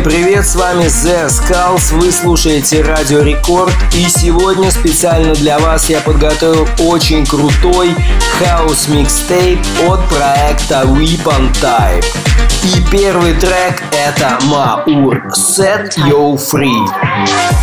Всем привет, с вами The Skulls, вы слушаете Радио Рекорд и сегодня специально для вас я подготовил очень крутой хаос микстейп от проекта Weapon Type. И первый трек это Маур Set You Free.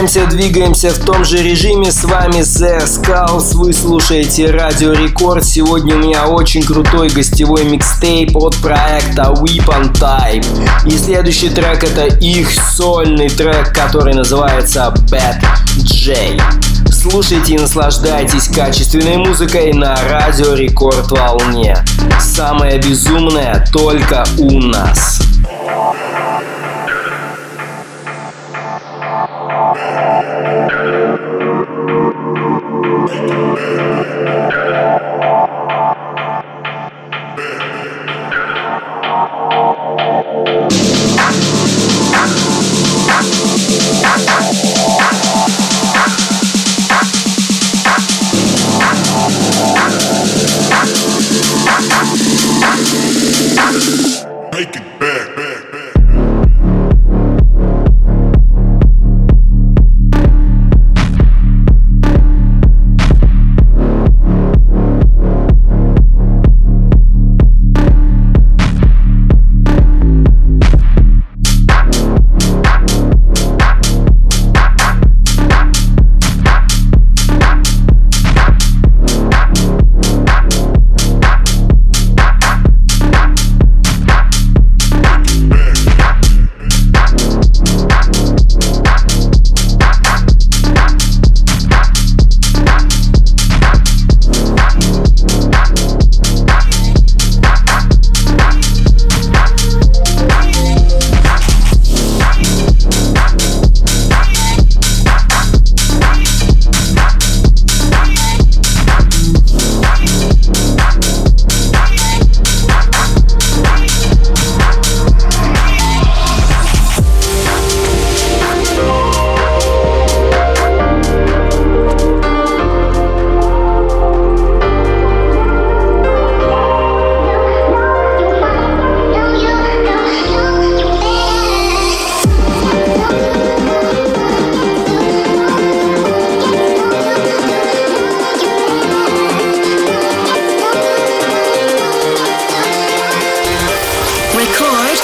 Переключаемся, двигаемся в том же режиме. С вами The Skulls, вы слушаете Радио Рекорд. Сегодня у меня очень крутой гостевой микстейп от проекта Weapon Type. И следующий трек это их сольный трек, который называется Bad J. Слушайте и наслаждайтесь качественной музыкой на Радио Рекорд волне. Самое безумное только у нас.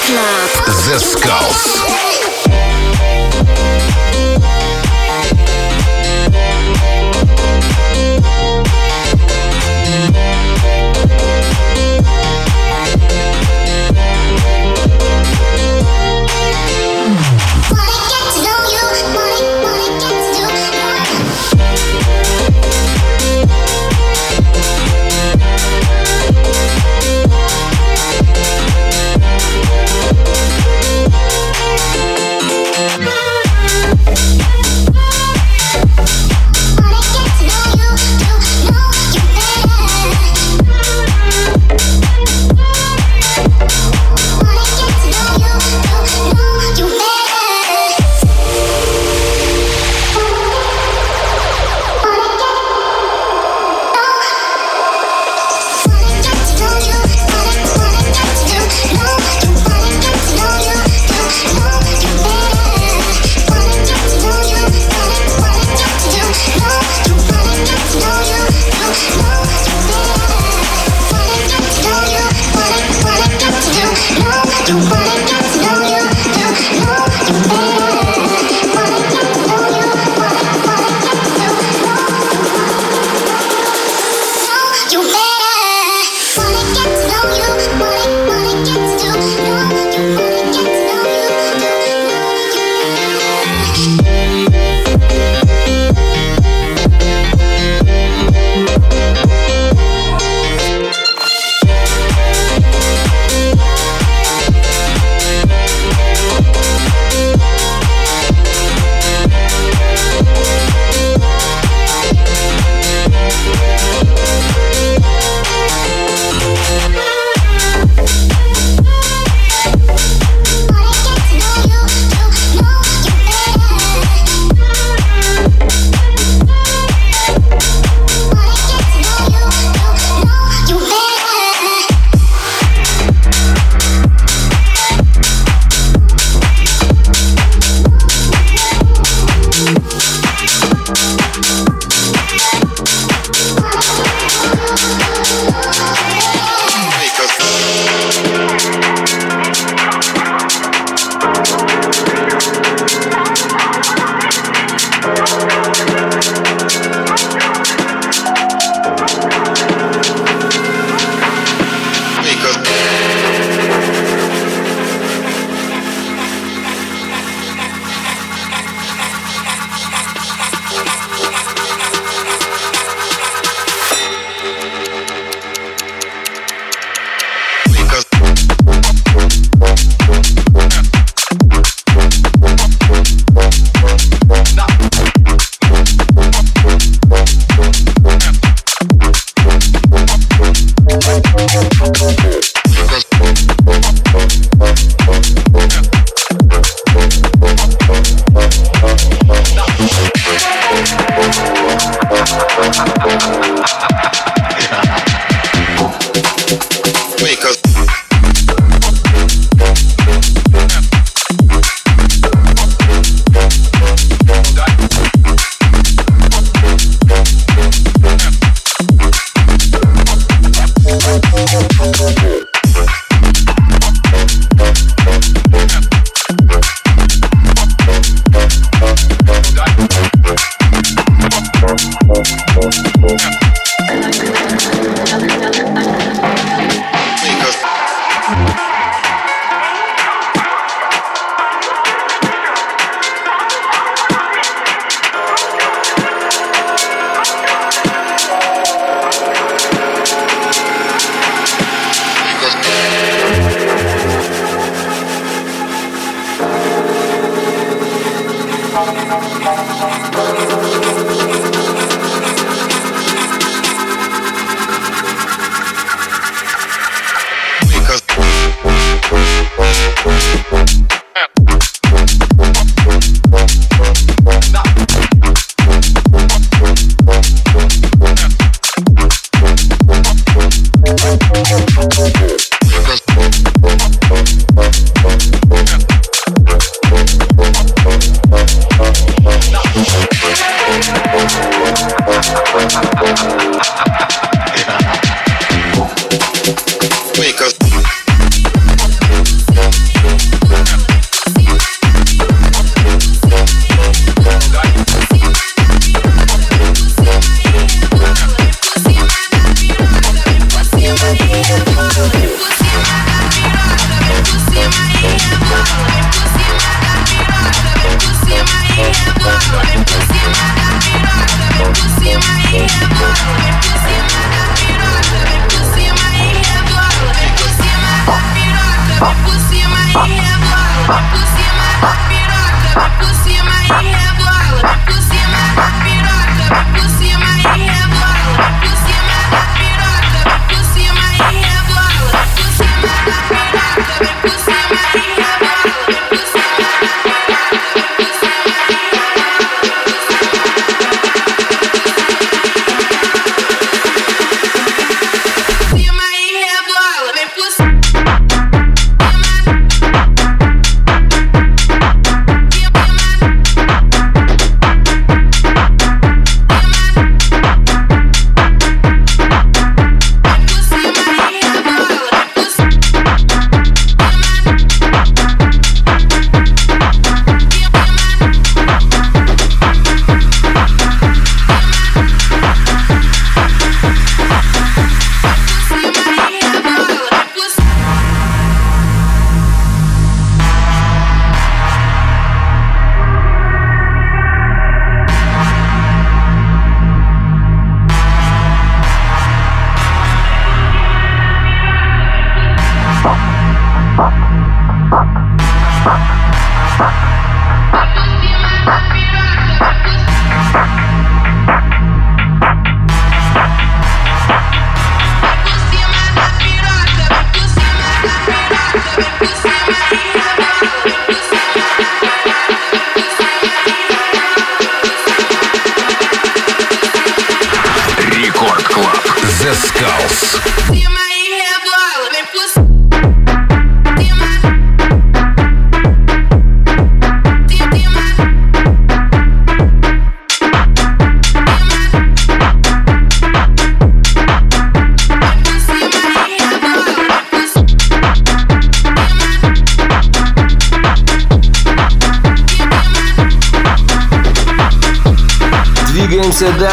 The Skulls.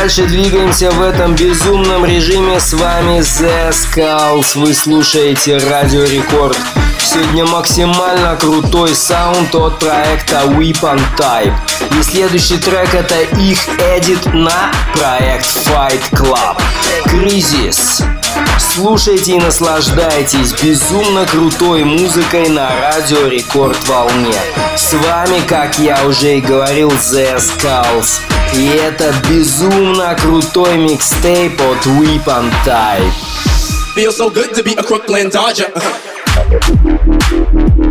Дальше, двигаемся в этом безумном режиме. С вами The Skulls. Вы слушаете Радио Рекорд. Сегодня максимально крутой саунд от проекта Weapon Type. И следующий трек это их эдит на проект Fight Club. Кризис. Слушайте и наслаждайтесь безумно крутой музыкой на радио Рекорд Волне. С вами, как я уже и говорил, The Skulls. И это безумно крутой микстейп от Weapon Type. Feels so good to be a Crooklyn Dodger. You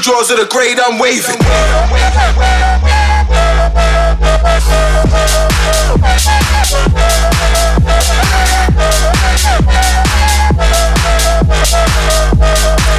draws of the grade, I'm waving.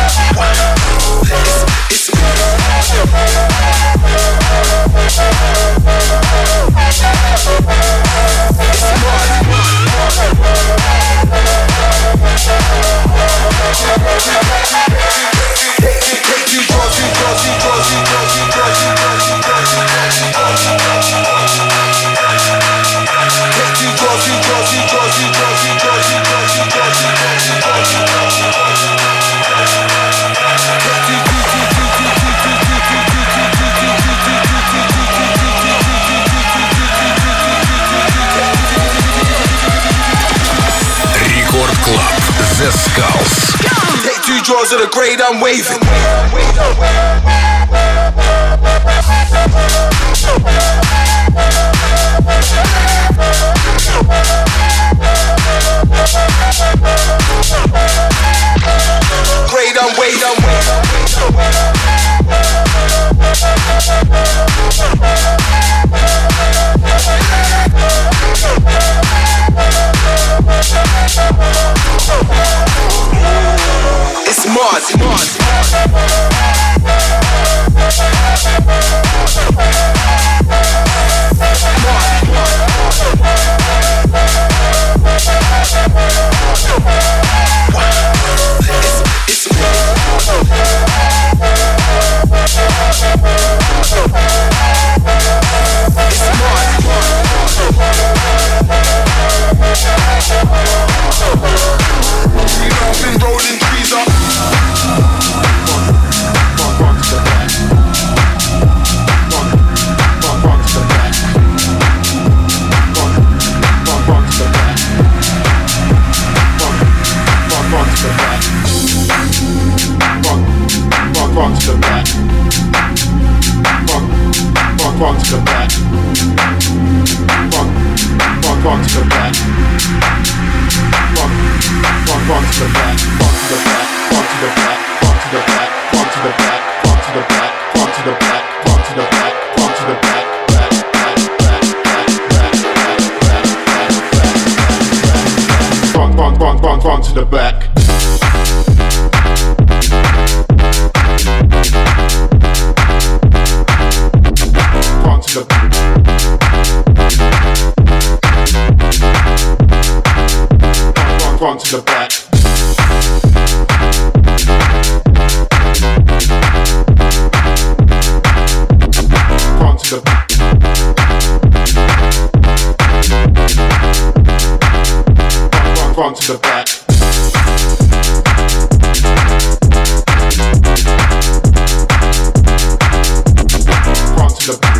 Great, I'm wait, I'm It's Mars, Mars. The Skulls. Take two draws of the grade, I'm waving. Grade, I'm waving. It's Mars, Mars. It's, You know I've been rolling the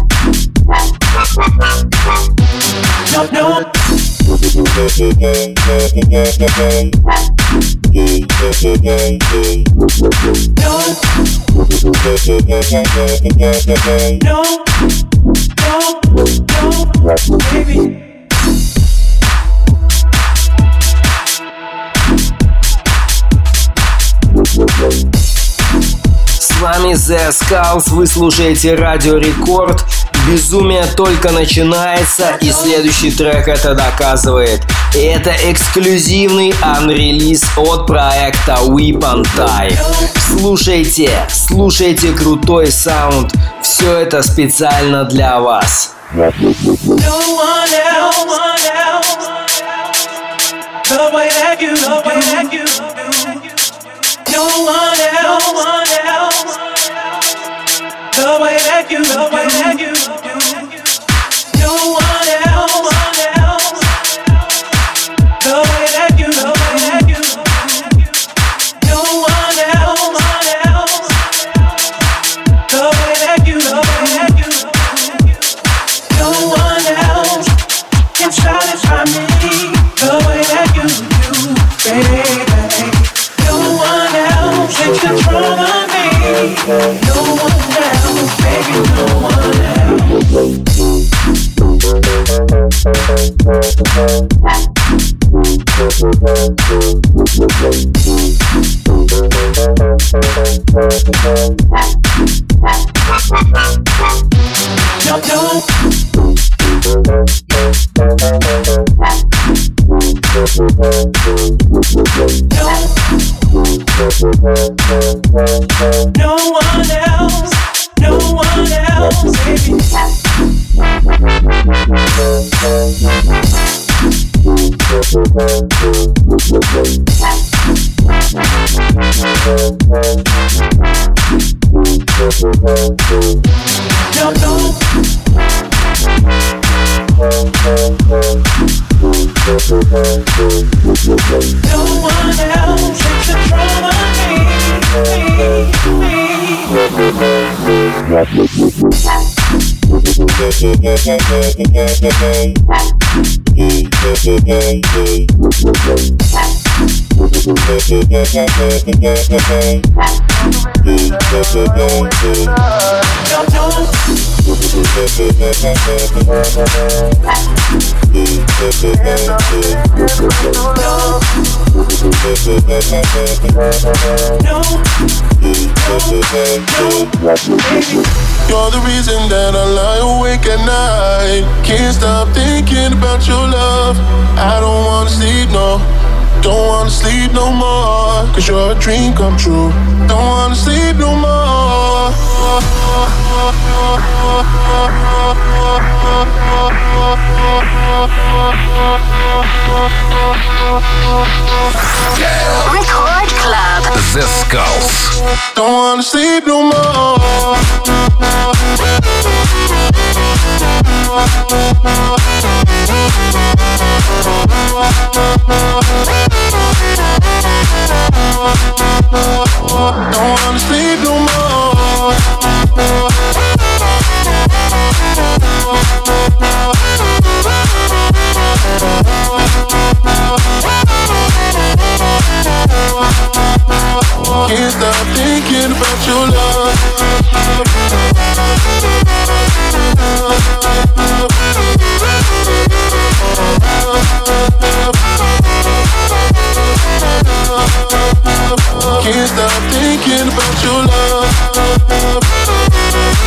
No, no, no, baby. Вами The Skulls, вы слушаете Радио Рекорд. Безумие только начинается, и следующий трек это доказывает. Это эксклюзивный анрелиз от проекта Weapon Type. Слушайте, слушайте крутой саунд. Все это специально для вас. No one else, no one else, the way that you, the way that you. No one else, no one else, the way that you, the way that you do. No No, no, no, you're the reason that I lie awake at night. Can't stop thinking about your love. I don't wanna sleep, no. Don't wanna sleep no more. Cause you're a dream come true. Don't wanna sleep no more. Record Club. The Skulls. Don't wanna sleep no more. Don't wanna sleep no more. Can't stop thinking about your love. Can't stop thinking about your love.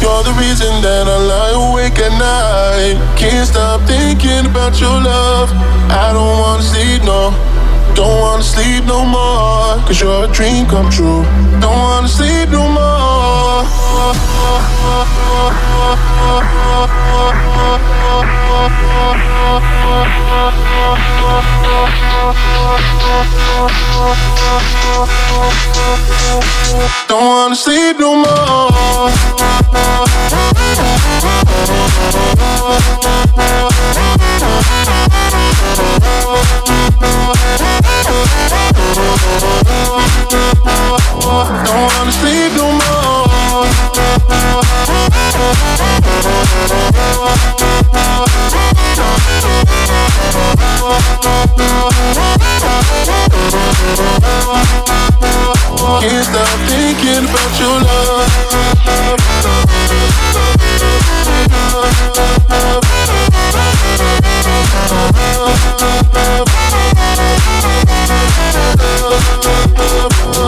You're the reason that I lie awake at night. Can't stop thinking about your love. I don't wanna sleep, no. Don't wanna sleep no more. Cause you're a dream come true. Don't wanna sleep no more. Don't wanna sleep no more. Can't stop thinking about your love.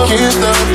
Can't stop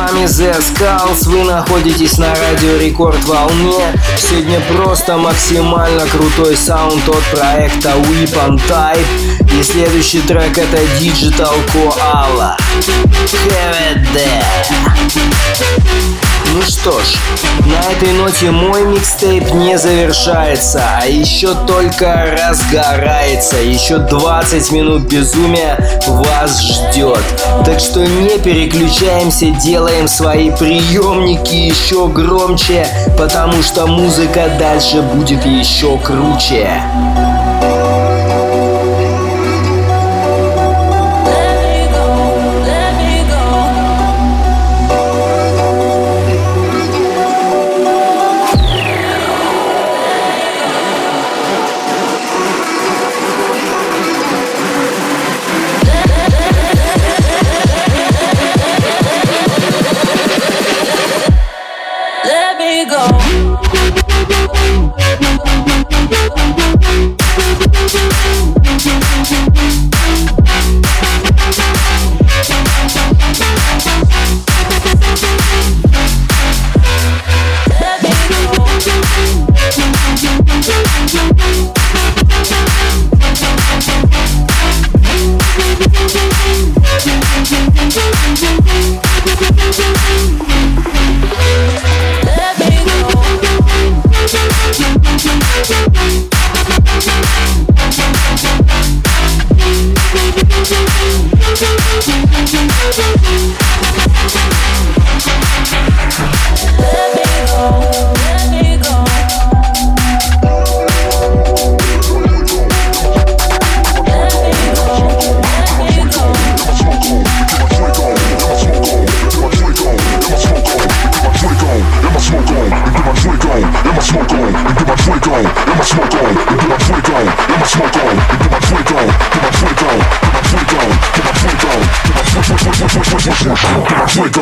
вами The Skulls, вы находитесь на радио Рекорд волне. Сегодня просто максимально крутой саунд от проекта Weapon Type. И следующий трек это Digital Koala. Have it there. Ну что ж, на этой ноте мой микстейп не завершается, а еще только разгорается. Еще 20 минут безумия вас ждет. Так что не переключаемся, делаем свои приемники еще громче, потому что музыка дальше будет еще круче.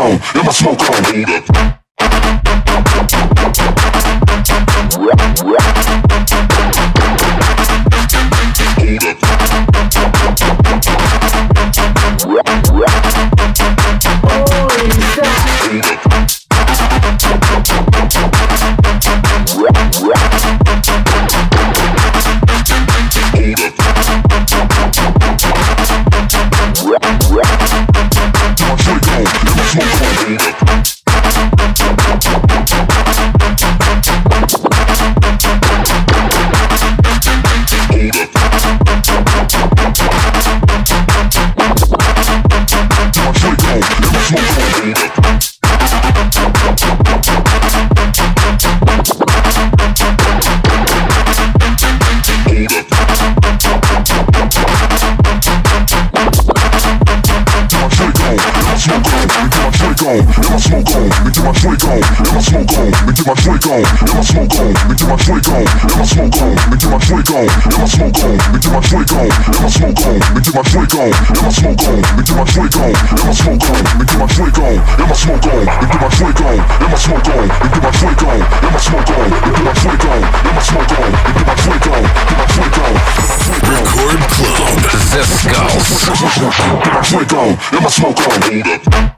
Hold on, and my smoke on, me get my drink on, and my smoke on, me get my drink on, and my smoke on, me get my drink on, and my smoke on, me get my drink on, and my smoke on, me get my drink on, and my smoke on, me get my drink on, and my smoke on, me get my drink on, and my smoke on, me get my drink on, and my smoke on, me get my drink on, and my smoke on, me get my drink on, get my drink on. Record Club, The Skulls. Get my drink on, and my smoke on. Hold up.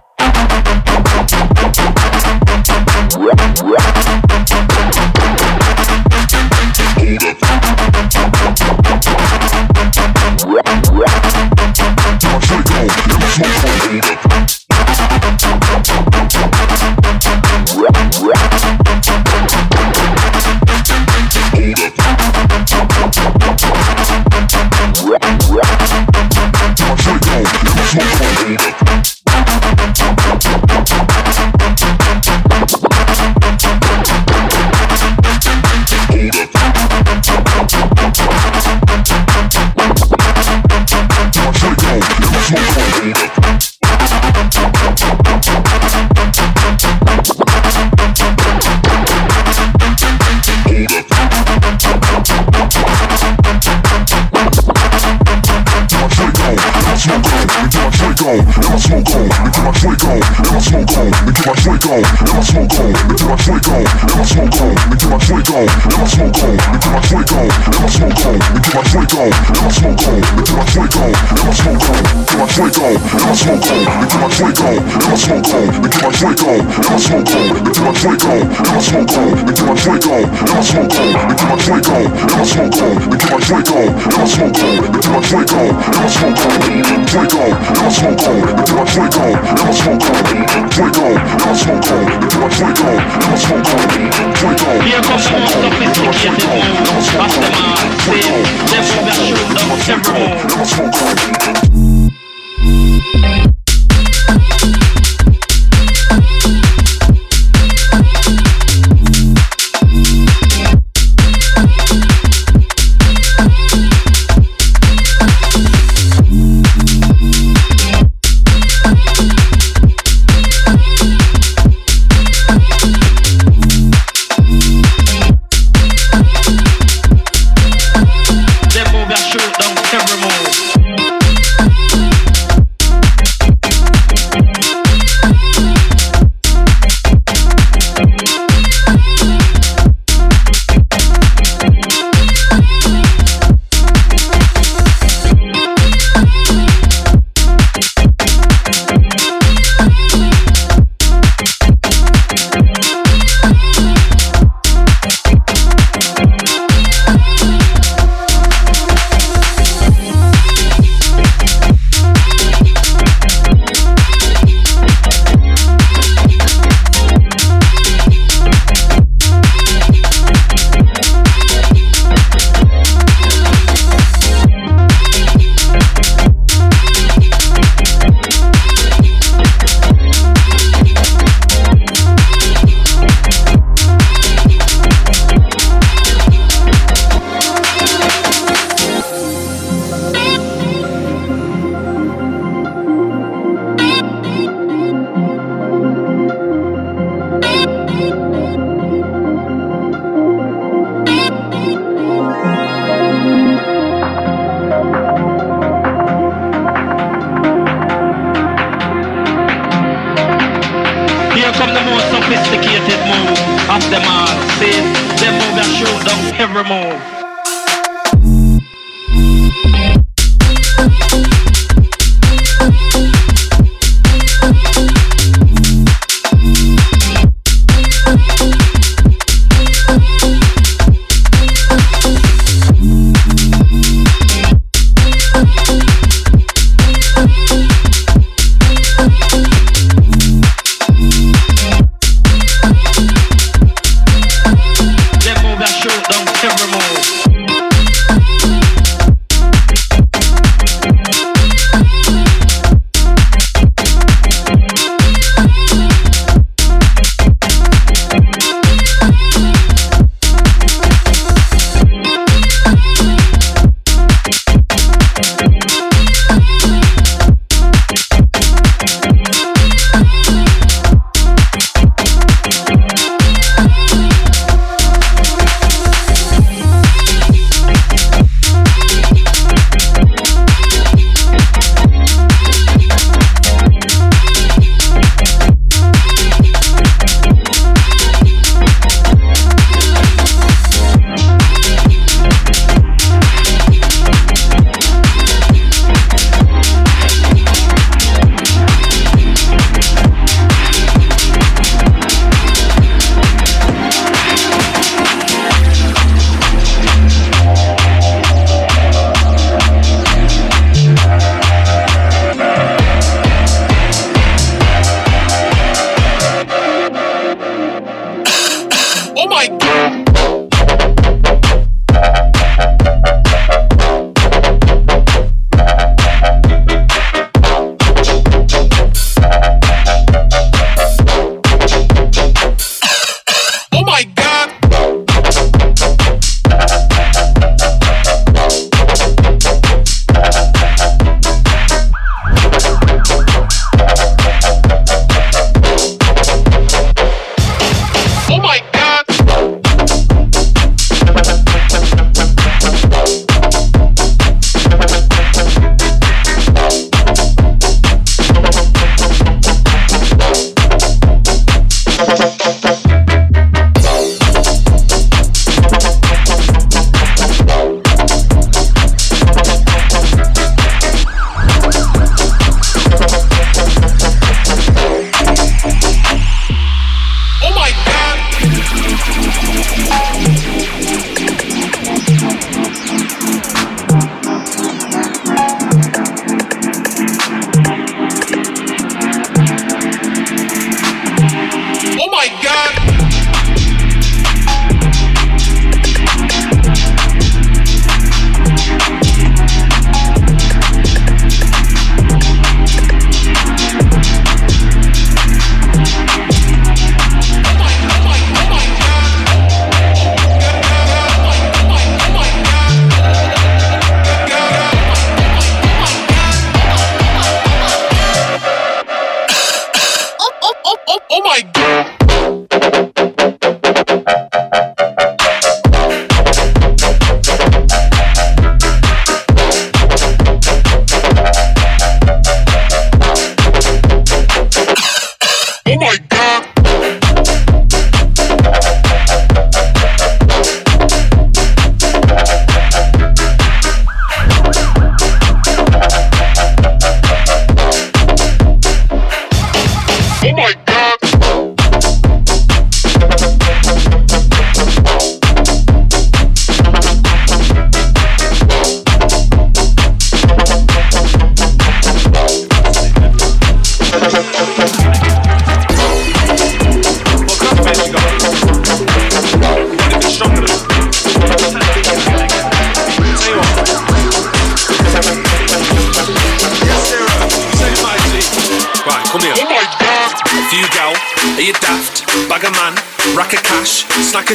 on, let my smoke on, let my drink on my smoke on, and get my drink on, and my smoke on, and get my drink on, and my smoke on, and get my drink on, and my smoke on, and get my drink on, and my smoke on, get my drink on, Let my smoke on, and get my drink on, and my smoke on, and get my drink on, and my smoke on, and get my drink on, and my smoke on, and get my drink on, and my smoke on, and get my drink on, and my smoke on, and get my drink on, and my smoke on, and get my drink on, and my smoke on, and drink on, and my smoke on, and get my drink on, and my smoke on, and drink on, and my smoke on, and get my drink on, and my smoke on, and my smoke on. E a confronto of his wicked demons version of terror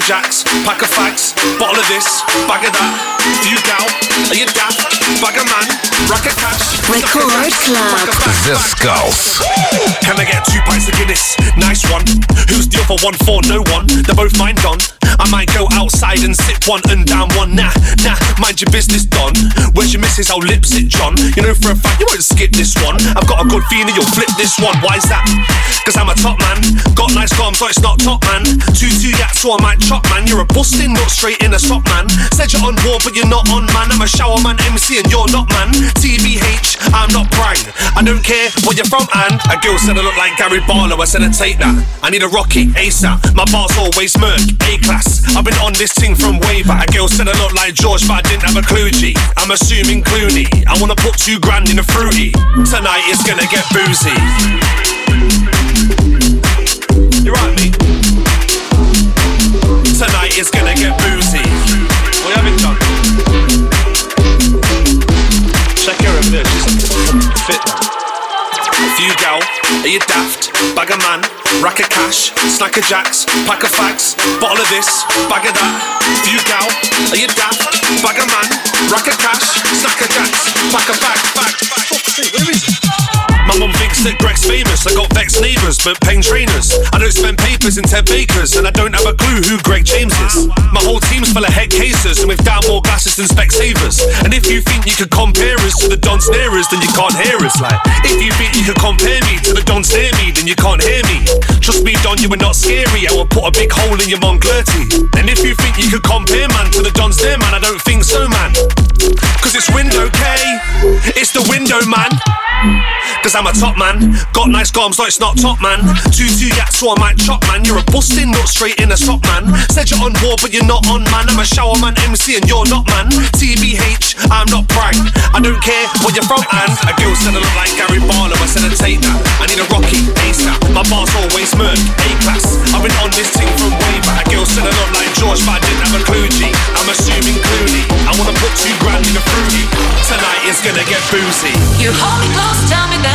cash, snack of jacks, pack of fags, bottle of this, bag of that. Few gal, are you daft? Bag of man, rack of cash, Record Club. The Skulls. Can I get two pints of Guinness? Nice one. Who's the other one for? No one. They're both mine gone. I might go outside and sip one and down one. Nah, nah, mind your business, Don. Where's your missus? I'll lips it, John. You know for a fact you won't skip this one. I've got a good feeling you'll flip this one. Why is that? Cause I'm a top man. Got nice arms, so it's not top man. Two two yaks, so I might chop man. You're a busting, not straight in a sock man. Said you're on war, but you're not on man. I'm a shower man, MC, and you're not man. TBH, I'm not prime. I don't care where you're from, and a girl said I look like Gary Barlow. I said I take that. I need a Rocky ASAP. My bars always murk, A class. I've been on this thing from way back. A girl said I look like George, but I didn't have a clue. G. I'm assuming Clooney. I wanna put two grand in a fruity. Tonight it's gonna get boozy. You right, me? Tonight it's gonna get boozy. What you having done? Check her a bit. She's fit now. Few gal, are you daft? Bag a man, rack of cash, snack of jacks, pack of fags, bottle of this, bag of that. Few gal, are you daft? Bag a man, rack of cash, neighbours, but paying trainers. I don't spend papers in Ted Bakers, and I don't have a clue who Greg James is. My whole team's full of head cases, and we've down more glasses than Specsavers. And if you think you could compare us to the Dons near us, then you can't hear us. Like, if you think you could compare me to the Dons near me, then you can't hear me. Trust me, Don, you are not scary. I will put a big hole in your Montclerty. And if you think you could compare man to the Dons there, man, I don't think so, man. Cause it's window K, it's the window man. Cause I'm a top man, got nice gums, like it's not top man. Two two yaks, so I might chop man. You're a busting, not straight in a sock man. Said you're on war, but you're not on man. I'm a shower man, MC, and you're not man. TBH, I'm not prank. I don't care where you're from, and a girl said I look like Gary Barlow. I said I'd take that. I need a Rocky ASAP. My bars always murk, A class. I've been on this thing from way back. A girl said I look like George, but I didn't have a clue. G. I'm assuming Clooney. I wanna put two grand in a fruity. Tonight it's gonna get boozy. You hold me close, tell me that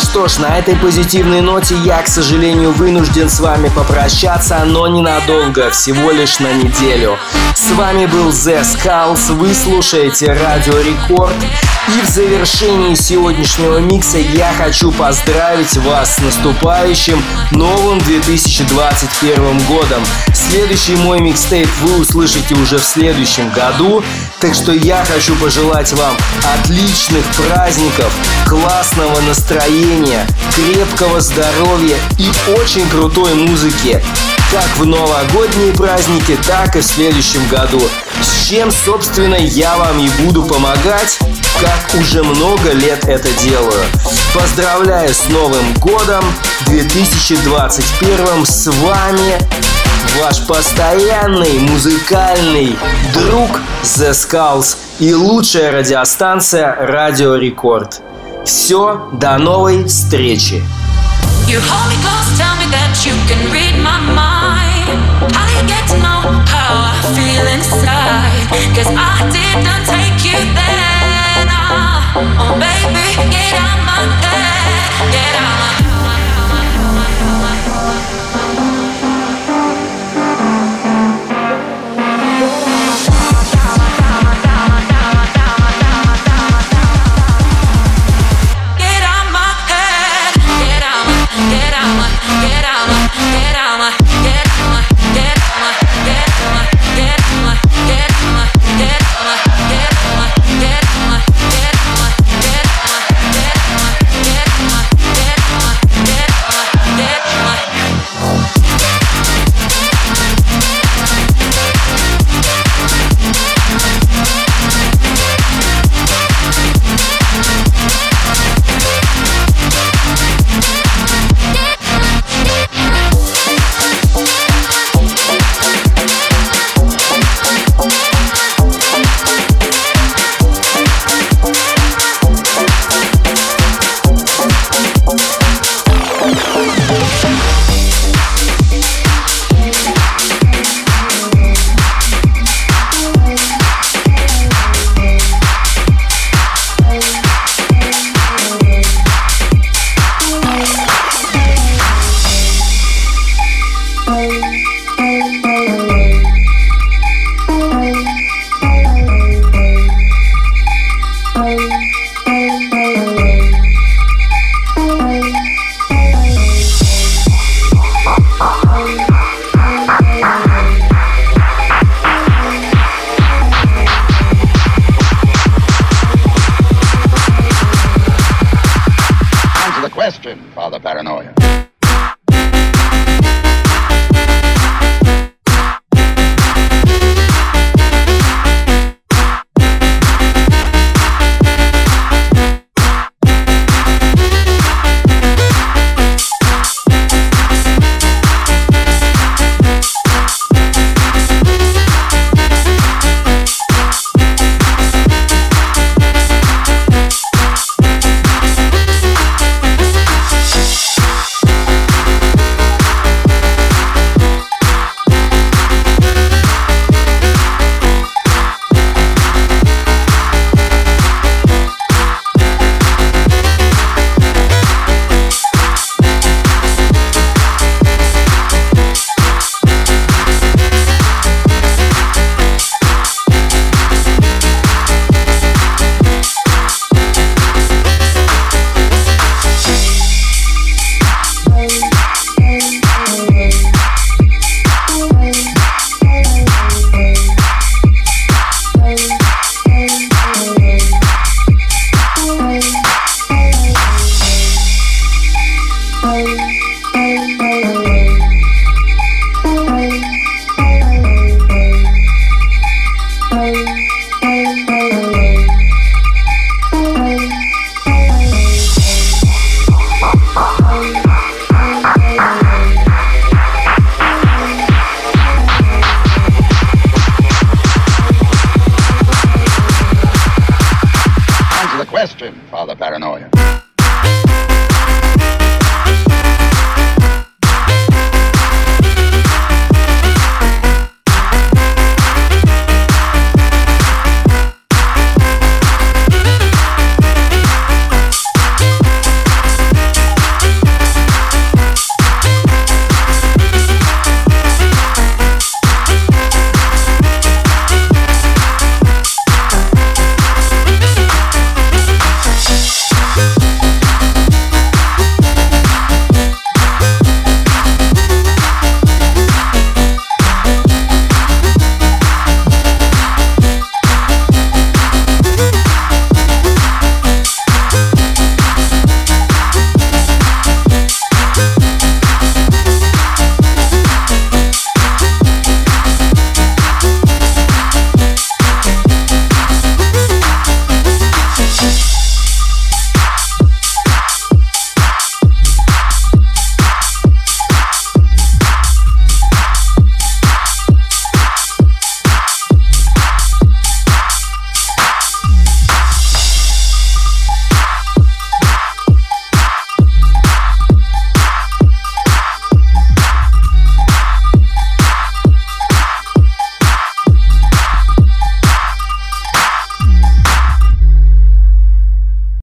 что ж, на этой позитивной ноте я, к сожалению, вынужден с вами попрощаться, но ненадолго, всего лишь на неделю. С вами был The Skulls, вы слушаете Радио Рекорд. И в завершении сегодняшнего микса я хочу поздравить вас с наступающим новым 2021 годом. Следующий мой микстейп вы услышите уже в следующем году, так что я хочу пожелать вам отличных праздников, классного настроения, крепкого здоровья и очень крутой музыки как в новогодние праздники, так и в следующем году. С чем, собственно, я вам и буду помогать, как уже много лет это делаю. Поздравляю с Новым годом 2021 с вами ваш постоянный музыкальный друг The Skulls и лучшая радиостанция Радио Рекорд. Все, до новой встречи! Oh, baby, get out